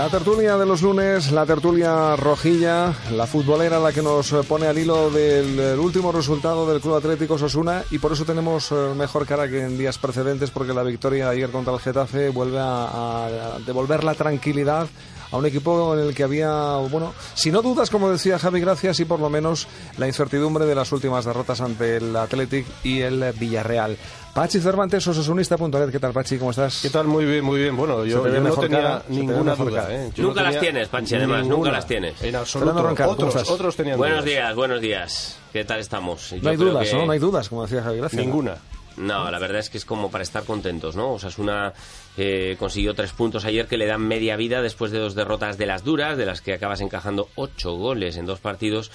La tertulia de los lunes, la tertulia rojilla, la futbolera la que nos pone al hilo del, último resultado del Club Atlético Sosuna y por eso tenemos eh, mejor cara que en días precedentes porque la victoria ayer contra el Getafe vuelve a devolver la tranquilidad a un equipo en el que había, bueno, si no dudas, como decía Javi Gracias, y por lo menos la incertidumbre de las últimas derrotas ante el Athletic y el Villarreal. Pachi Cervantes, osasunista.net. ¿Qué tal, Pachi? ¿Cómo estás? ¿Qué tal? Muy bien, muy bien. Bueno, yo, te no tenía cara, te ninguna mejor duda. cara. ¿eh? Yo no Nunca las tienes, Panchi, además, ninguna. nunca las tienes. En absoluto. ¿cómo otros, otros tenían Buenos dudas. días, buenos días. ¿Qué tal estamos? No hay creo dudas, que- ¿no? No hay dudas, como decía Javi Gracias. Ninguna. No, la verdad es que es como para estar contentos, ¿no? Osasuna eh, consiguió tres puntos ayer que le dan media vida después de dos derrotas de las duras, de las que acabas encajando ocho goles en dos partidos.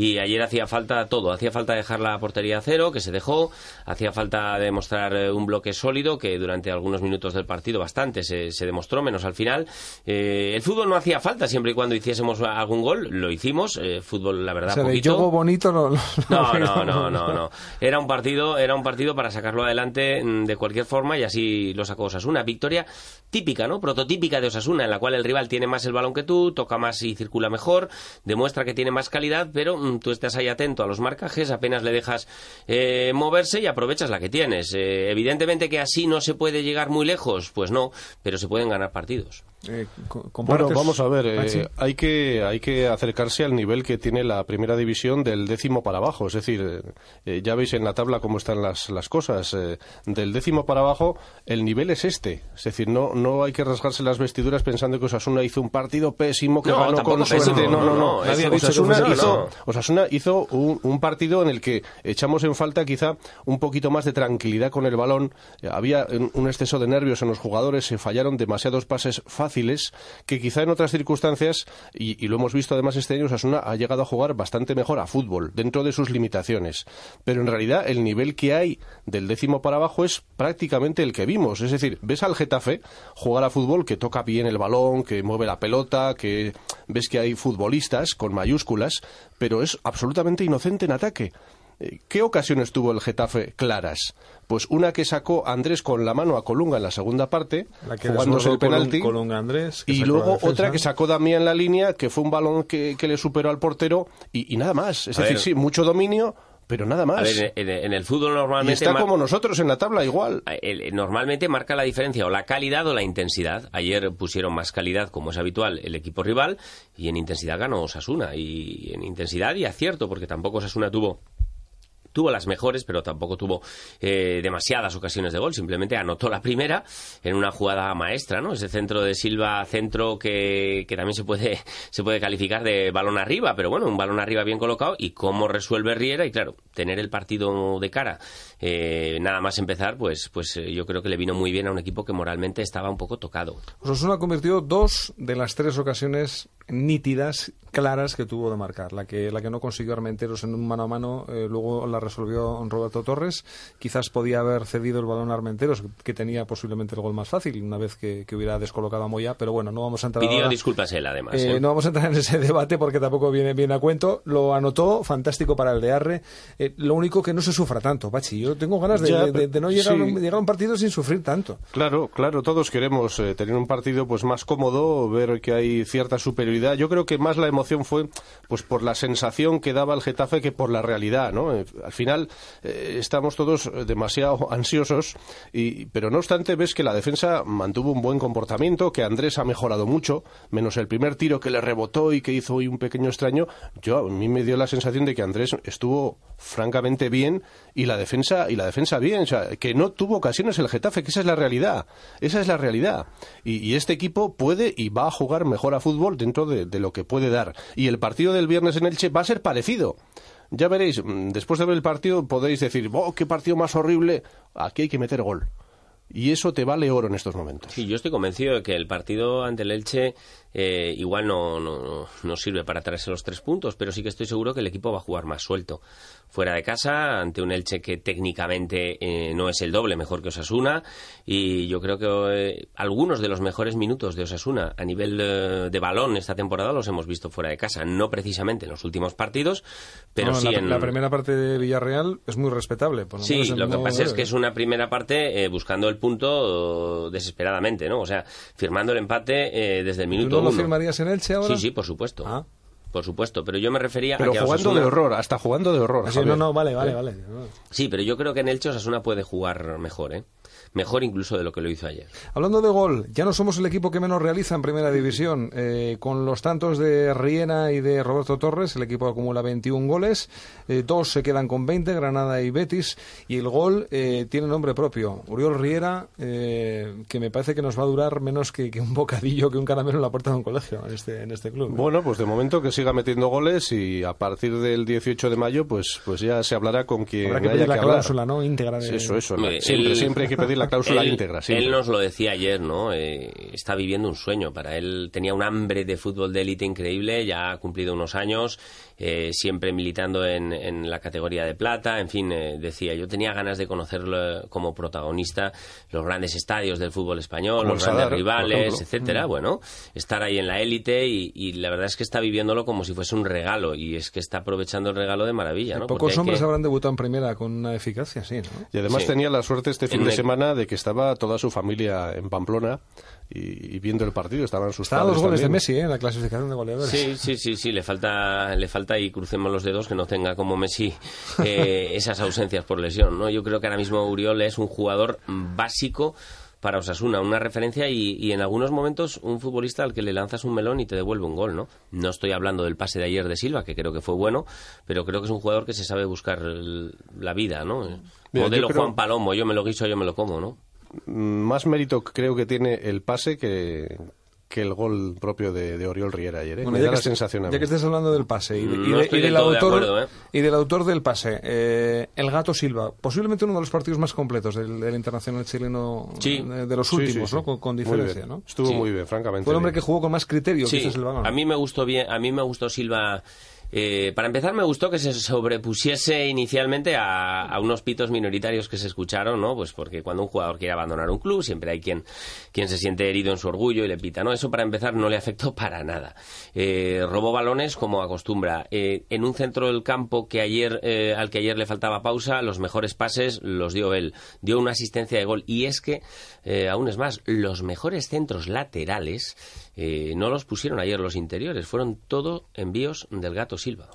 Y ayer hacía falta todo, hacía falta dejar la portería a cero, que se dejó, hacía falta demostrar eh, un bloque sólido, que durante algunos minutos del partido bastante se, se demostró, menos al final. Eh, el fútbol no hacía falta siempre y cuando hiciésemos algún gol, lo hicimos, eh, fútbol la verdad O sea, poquito. bonito no... No, no, no, no, no. Era un partido, era un partido para sacarlo adelante mm, de cualquier forma y así lo sacó Osasuna. Victoria típica, ¿no? Prototípica de Osasuna, en la cual el rival tiene más el balón que tú, toca más y circula mejor, demuestra que tiene más calidad, pero mm, tú estás ahí atento a los marcajes, apenas le dejas eh, moverse y aprovechas la que tienes. Eh, evidentemente que así no se puede llegar muy lejos, pues no, pero se pueden ganar partidos. Eh, Bueno, ¿compartes, vamos a ver, eh, hay, que, hay que acercarse al nivel que tiene la primera división del décimo para abajo. Es decir, eh, ya veis en la tabla cómo están las, las cosas. eh, del décimo para abajo, el nivel es este. Es decir, no, no hay que rasgarse las vestiduras pensando que Osasuna hizo un partido pésimo, que No, ganó con pésimo, suerte. No, no, no. no, nadie ha dicho que Osasuna, hizo, pésimo. Osasuna hizo un, un partido en el que echamos en falta quizá un poquito más de tranquilidad con el balón. Había un un exceso de nervios en los jugadores, se fallaron demasiados pases fáciles que quizá en otras circunstancias, y, y lo hemos visto además este año, Osasuna ha llegado a jugar bastante mejor a fútbol, dentro de sus limitaciones. Pero en realidad el nivel que hay del décimo para abajo es prácticamente el que vimos. Es decir, ves al Getafe jugar a fútbol que toca bien el balón, que mueve la pelota, que ves que hay futbolistas con mayúsculas, pero es absolutamente inocente en ataque. Eh, ¿Qué ocasiones tuvo el Getafe claras? Pues una que sacó Andrés con la mano a Colunga en la segunda parte, La que jugándose el penalti. Colunga Andrés, y luego otra que sacó Damián en la línea, que fue un balón que, que le superó al portero y, y nada más. Es A decir, ver. sí, mucho dominio, pero nada más. A ver, en, en el fútbol y normalmente... está como nosotros en la tabla igual. el- normalmente marca la diferencia o la calidad o la intensidad. Ayer pusieron más calidad, como es habitual, el equipo rival y en intensidad ganó Osasuna. Y en intensidad y acierto, porque tampoco Osasuna tuvo tuvo las mejores, pero tampoco tuvo eh, demasiadas ocasiones de gol. Simplemente anotó la primera en una jugada maestra, ¿no? Ese centro de Silva, centro que, que también se puede, se puede calificar de balón arriba, pero bueno, un balón arriba bien colocado y cómo resuelve Riera y claro, tener el partido de cara, eh, nada más empezar, pues, pues eh, yo creo que le vino muy bien a un equipo que moralmente estaba un poco tocado. Osasuna convirtió dos de las tres ocasiones nítidas, claras que tuvo de marcar. La que, la que no consiguió Armenteros en un mano a mano, eh, luego la resolvió Roberto Torres. Quizás podía haber cedido el balón a Armenteros, que tenía posiblemente el gol más fácil, una vez que, que hubiera descolocado a Moya. Pero bueno, no vamos a entrar Pidió ahora- disculpas él, además. Eh, ¿eh? no vamos a entrar en ese debate porque tampoco viene bien a cuento. Lo anotó, fantástico para el de Arre. Lo único que no se sufra tanto, Pachi. Yo tengo ganas de, Ya, de- de no llegar, sí. a un, llegar a un partido sin sufrir tanto. Claro, claro, todos queremos eh, tener un partido pues más cómodo, ver que hay cierta superioridad. Yo creo que más la emoción fue pues por la sensación que daba el Getafe que por la realidad, ¿no? Eh, al final eh, estamos todos eh, demasiado ansiosos y pero no obstante ves que la defensa mantuvo un buen comportamiento, que Andrés ha mejorado mucho, menos el primer tiro que le rebotó y que hizo hoy un pequeño extraño. Yo a mí me dio la sensación de que Andrés estuvo francamente bien y la defensa y la defensa bien, que no tuvo ocasiones el Getafe, que esa es la realidad, esa es la realidad. Y, y este equipo puede y va a jugar mejor a fútbol dentro de, de lo que puede dar. Y el partido del viernes en Elche va a ser parecido. Ya veréis, mm, después de ver el partido podéis decir, oh, qué partido más horrible, aquí hay que meter gol. Y eso te vale oro en estos momentos. Sí, yo estoy convencido de que el partido ante el Elche eh, igual no, no, no sirve para traerse los tres puntos, pero sí que estoy seguro que el equipo va a jugar más suelto. Fuera de casa, ante un Elche que técnicamente eh, no es el doble mejor que Osasuna, y yo creo que eh, algunos de los mejores minutos de Osasuna a nivel eh, de balón esta temporada los hemos visto fuera de casa. No precisamente en los últimos partidos, pero No, sí la, en... la primera parte de Villarreal es muy respetable. por lo Sí, menos en lo que pasa es que es una primera parte eh, buscando el punto desesperadamente, ¿no? O sea, firmando el empate eh, desde el ¿Tú minuto no lo uno. firmarías en Elche ahora? Sí, sí, por supuesto. Ah. Por supuesto, pero yo me refería Pero a que jugando Osasuna- de horror, hasta jugando de horror. Ah, sí, Javier. no, no, vale, vale, vale. Sí, pero yo creo que en Elche Osasuna puede jugar mejor, ¿eh? Mejor incluso de lo que lo hizo ayer. Hablando de gol, ya no somos el equipo que menos realiza en primera división. Eh, con los tantos de Riena y de Roberto Torres, el equipo acumula 21 goles. Eh, dos se quedan con 20, Granada y Betis. Y el gol eh, tiene nombre propio. Uriol Riera, eh, que me parece que nos va a durar menos que, que un bocadillo, que un caramelo en la puerta de un colegio en este, en este club. Bueno, pues de momento que siga metiendo goles y a partir del 18 de mayo pues pues ya se hablará con quien Habrá que haya pedir la que hablar. cláusula, ¿no? Íntegra de... Eso, eso. ¿no? Siempre, él- siempre hay que pedir la cláusula él- íntegra. siempre. Él nos lo decía ayer, ¿no? Eh, está viviendo un sueño. Para él tenía un hambre de fútbol de élite increíble, ya ha cumplido unos años, eh, siempre militando en, en la categoría de plata. En fin, eh, decía, yo tenía ganas de conocerlo como protagonista, los grandes estadios del fútbol español, Como los grandes rivales, ejemplo. Mm. etcétera. Bueno, estar ahí en la élite y, y la verdad es que está viviéndolo como si fuese un regalo y es que está aprovechando el regalo de maravilla, ¿no? Porque Pocos hombres que- habrán debutado en primera con una eficacia, sí, ¿no? Y además Sí. tenía la suerte este fin En de el- semana de que estaba toda su familia en Pamplona y, y viendo el partido. Estaban sus Estaban los goles de. Messi, ¿eh? En la clasificación de goleadores. Sí, sí, sí, sí, le falta, le falta y crucemos los dedos que no tenga como Messi eh, esas ausencias por lesión, ¿no? Yo creo que ahora mismo Uriol es un jugador básico para Osasuna, una referencia y, y en algunos momentos un futbolista al que le lanzas un melón y te devuelve un gol, ¿no? No estoy hablando del pase de ayer de Silva, que creo que fue bueno, pero creo que es un jugador que se sabe buscar el- la vida, ¿no? Mira, Modelo creo- Juan Palomo, yo me lo guiso, yo me lo como, ¿no? Mm, Más mérito creo que tiene el pase que, que el gol propio de, de Oriol Riera ayer. ¿eh? Bueno, Me ya da que la sensación ya que estés hablando del pase y, de- y no de- estoy y del autor acuerdo, ¿eh? y del autor del pase, eh, el Gato Silva, posiblemente uno de los partidos más completos del, del internacional chileno Sí. de, de los Sí, últimos, sí, ¿no? Con, diferencia. ¿no? Estuvo Sí. muy bien, francamente. Fue el hombre bien. que jugó con más criterio, Sí, quizás el a mí me gustó bien, a mí me gustó Silva. Eh, para empezar, me gustó que se sobrepusiese inicialmente a, unos pitos minoritarios que se escucharon, ¿no? Pues porque cuando un jugador quiere abandonar un club, siempre hay quien, quien se siente herido en su orgullo y le pita, ¿no? Eso para empezar no le afectó para nada. Eh, robó balones como acostumbra. Eh, en un centro del campo que ayer, eh, al que ayer le faltaba pausa, los mejores pases los dio él. Dio una asistencia de gol. Y es que, aún es más, los mejores centros laterales eh, no los pusieron ayer los interiores, fueron todo envíos del gato Silva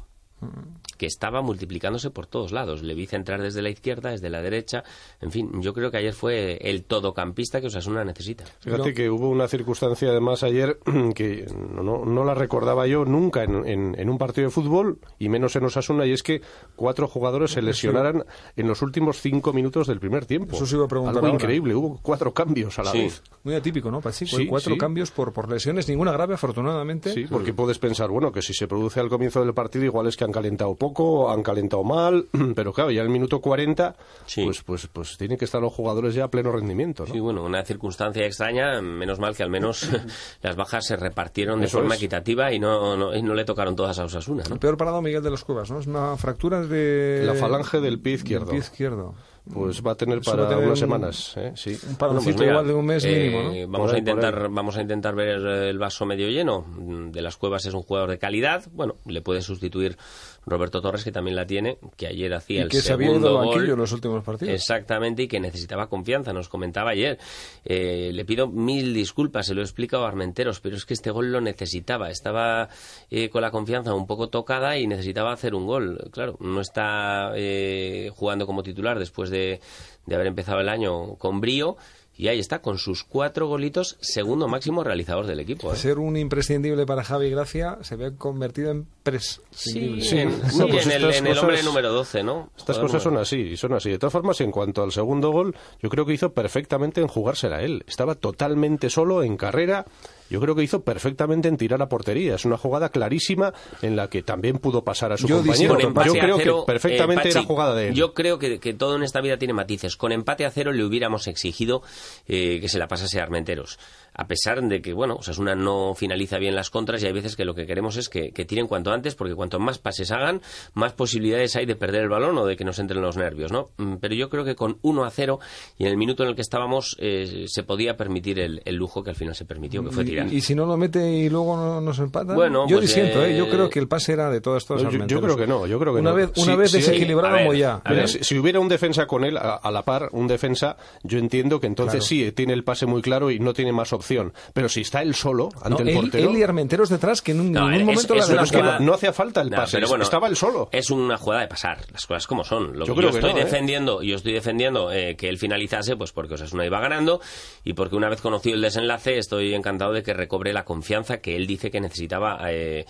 que estaba multiplicándose por todos lados. Le vi centrar desde la izquierda, desde la derecha. En fin, yo creo que ayer fue el todocampista que Osasuna necesita. Fíjate que hubo una circunstancia además ayer que no, no- no la recordaba yo nunca en, en- en un partido de fútbol y menos en Osasuna y es que cuatro jugadores se lesionaran en los últimos cinco minutos del primer tiempo. Eso se iba a preguntar Algo ahora. increíble, hubo cuatro cambios a la Sí. vez. Muy atípico, ¿no? Pachi? Sí, Cuatro sí. cambios por, por lesiones, ninguna grave, afortunadamente. Sí, porque puedes pensar, bueno, que si se produce al comienzo del partido igual es que han calentado poco, han calentado mal, pero claro, ya en el minuto 40 Sí. pues pues pues tienen que estar los jugadores ya a pleno rendimiento, ¿no? Sí, bueno, una circunstancia extraña, menos mal que al menos las bajas se repartieron de Eso forma es. equitativa y no, no, y no le tocaron todas a Osasuna, ¿no? El peor parado Miguel de los Cuevas, ¿no? Es una fractura de... La falange del pie del izquierdo. pie izquierdo. Pues va a tener para a tener unas un- semanas, ¿eh? sí. Un pues mira, igual de un mes eh, mínimo, ¿no? Vamos a intentar, vamos a intentar ver el vaso medio lleno. De las cuevas es un jugador de calidad. Bueno, le puede sustituir Roberto Torres, que también la tiene, que ayer hacía y el que se había segundo ido gol. los últimos partidos. Exactamente, y que necesitaba confianza, nos comentaba ayer. Eh, le pido mil disculpas, se lo he explicado a Armenteros, pero es que este gol lo necesitaba. Estaba eh, con la confianza un poco tocada y necesitaba hacer un gol. Claro, no está eh, jugando como titular después de, de haber empezado el año con brío. Y ahí está, con sus cuatro golitos, segundo máximo realizador del equipo. ¿eh? Ser un imprescindible para Javi Gracia se ve convertido en prescindible. Sí, en, Sí, sí, no, pues en el, estas en el hombre número 12, ¿no? Estas Joder, cosas son así, son así. De todas formas, en cuanto al segundo gol, yo creo que hizo perfectamente en jugársela él. Estaba totalmente solo en carrera. Yo creo que hizo perfectamente en tirar a portería. Es una jugada clarísima en la que también pudo pasar a su Yo compañero. Yo creo cero, que perfectamente eh, era jugada de él. Yo creo que, que todo en esta vida tiene matices. Con empate a cero le hubiéramos exigido eh, que se la pasase a Armenteros. A pesar de que, bueno, Osasuna no finaliza bien las contras y hay veces que lo que queremos es que, que tiren cuanto antes, porque cuanto más pases hagan, más posibilidades hay de perder el balón o de que nos entren los nervios, ¿no? Mm, Pero yo creo que con 1 a 0 y en el minuto en el que estábamos eh, se podía permitir el, el lujo que al final se permitió, que fue tirar. Y, y si no lo mete y luego no, nos empata. Bueno, yo pues, disiento, ¿eh? eh, Yo creo que el pase era de todas, todas No, yo- creo que no, yo creo que una no. Vez, una Sí, vez sí, desequilibrado ver, Moyá. Mira, ver. si, si hubiera un defensa con él a, a la par, un defensa, yo entiendo que entonces Claro. sí, tiene el pase muy claro y no tiene más opción. Pero si está él solo ante No, el él, portero... él y Armenteros detrás que en un- No, ningún es- momento es la es jugada- no, no hacía falta el No, pase, pero bueno, estaba él solo. Es una jugada de pasar, las cosas como son. Lo Yo creo yo que estoy no, ¿eh? defendiendo, yo estoy defendiendo eh, que él finalizase, pues porque Osasuna iba ganando y porque una vez conocido el desenlace estoy encantado de que recobre la confianza que él dice que necesitaba eh,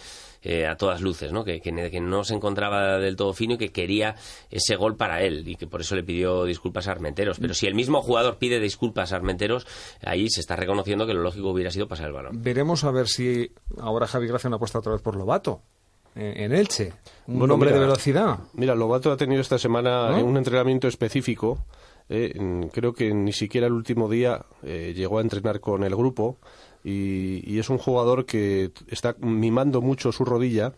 eh, a todas luces, ¿no? Que, que, no se encontraba del todo fino y que quería ese gol para él y que por eso le pidió disculpas a Armenteros. Pero si el mismo jugador pide disculpas a Armenteros, ahí se está reconociendo que lo lógico hubiera sido pasar el balón. Veremos a ver si ahora Javi Gracia no apuesta otra vez por Lobato. En, Elche. Un Bueno, hombre mira, de velocidad. Mira, Lobato ha tenido esta semana ¿No? eh, un entrenamiento específico. eh, creo que ni siquiera el último día eh, llegó a entrenar con el grupo y, y es un jugador que está mimando mucho su rodilla.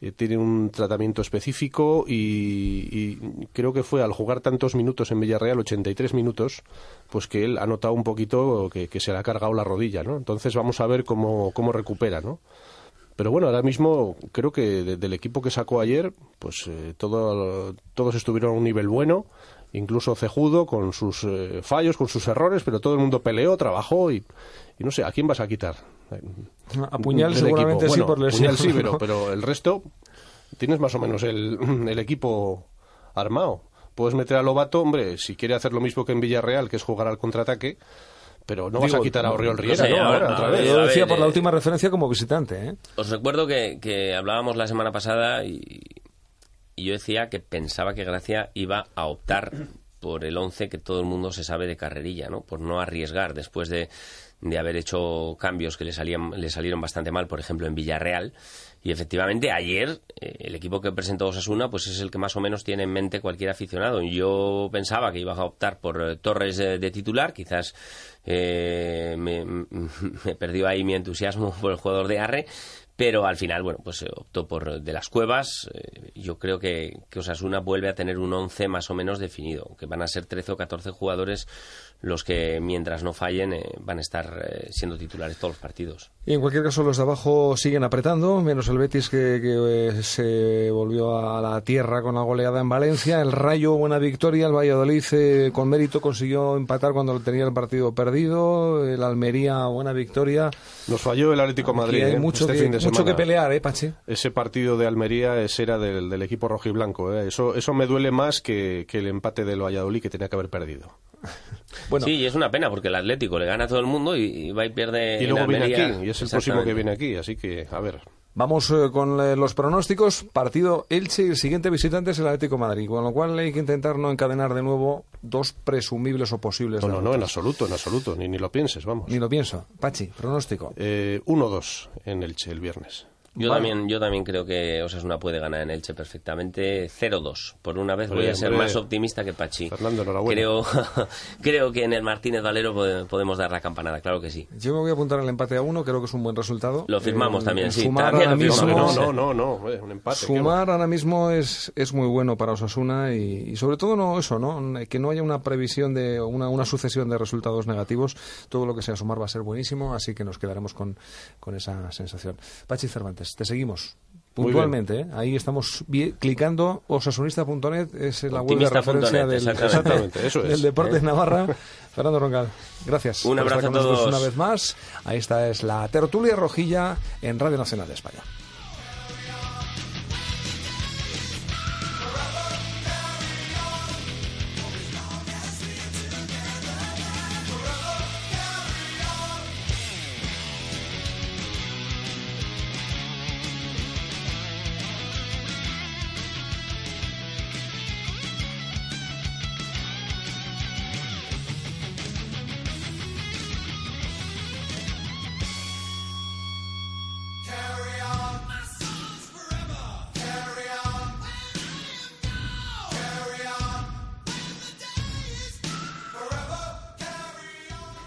eh, tiene un tratamiento específico y, creo que fue al jugar tantos minutos en Villarreal, 83 minutos, pues que él ha notado un poquito que, que se le ha cargado la rodilla, ¿no? Entonces vamos a ver cómo, cómo recupera, ¿no? Pero bueno, ahora mismo creo que de- del equipo que sacó ayer, pues eh, todo, todos estuvieron a un nivel bueno, incluso Cejudo con sus eh, fallos, con sus errores, pero todo el mundo peleó, trabajó y, y no sé, ¿a quién vas a quitar? A Puñal Del seguramente equipo. sí Bueno, por lesión. Puñal sí, pero, pero el resto tienes más o menos el, el equipo armado. Puedes meter a Lobato, hombre, si quiere hacer lo mismo que en Villarreal, que es jugar al contraataque, pero no vas a quitar a Oriol Riera, ¿no? Ahora, otra vez. Yo a decía ver, por la eh, última referencia como visitante, ¿eh? Os recuerdo que, que hablábamos la semana pasada y, y yo decía que pensaba que Gracia iba a optar por el 11 que todo el mundo se sabe de carrerilla, ¿no? Por no arriesgar después de, de haber hecho cambios que le, salían, le salieron bastante mal, por ejemplo, en Villarreal. Y efectivamente, ayer eh, el equipo que presentó Osasuna pues es el que más o menos tiene en mente cualquier aficionado. Yo pensaba que iba a optar por eh, Torres de, de titular, quizás eh, me, me perdió ahí mi entusiasmo por el jugador de Arre, pero al final, bueno, pues optó por de las cuevas. Eh, yo creo que, que Osasuna vuelve a tener un 11 más o menos definido, que van a ser 13 o 14 jugadores los que, mientras no fallen, eh, van a estar eh, siendo titulares todos los partidos. Y en cualquier caso, los de abajo siguen apretando, menos el Betis que, que, eh, se volvió a la tierra con la goleada en Valencia. El Rayo, buena victoria. El Valladolid, eh, con mérito, consiguió empatar cuando tenía el partido perdido. El Almería, buena victoria. Nos falló el Atlético Aquí Madrid hay ¿eh? mucho, este que, fin de mucho que pelear, ¿eh, Pachi? Ese partido de Almería ese era del, del equipo rojiblanco. ¿eh? Eso, eso me duele más que, que el empate del Valladolid que tenía que haber perdido. Bueno, Sí, y es una pena porque el Atlético le gana a todo el mundo y, y va y pierde. y en luego viene aquí, y es el próximo que viene aquí, así que, a ver. Vamos eh, con eh, los pronósticos. Partido Elche y el siguiente visitante es el Atlético de Madrid. Con lo cual hay que intentar no encadenar de nuevo dos presumibles o posibles. No, no, no, en absoluto, en absoluto, ni, ni lo pienses, vamos. Ni lo pienso. Pachi, pronóstico. Eh, 1-2 en Elche el viernes. Yo, Vale. también, yo también creo que Osasuna puede ganar en Elche perfectamente 0-2. Por una vez voy a ser hombre. más optimista que Pachi. Fernando, enhorabuena. Creo, creo que en el Martínez Valero pode- podemos dar la campanada, claro que sí. Yo me voy a apuntar al empate a uno, creo que es un buen resultado. Lo firmamos Eh, también, sí, Sumar también ahora firmamos. mismo, no, no, no, no, un empate. ¿qué va? Sumar ahora mismo es, es muy bueno para Osasuna y, y sobre todo no eso, ¿no? Que no haya una previsión de una, una sucesión de resultados negativos. Todo lo que sea sumar va a ser buenísimo, así que nos quedaremos con, con esa sensación. Pachi Cervantes, te seguimos. puntualmente. ¿eh? Ahí estamos clicando osasunista.net, es la web de referencia del, exactamente, eso es, deporte en Navarra. Fernando Roncal, gracias. Un abrazo a todos. Una vez más, ahí está es la tertulia rojilla en Radio Nacional de España.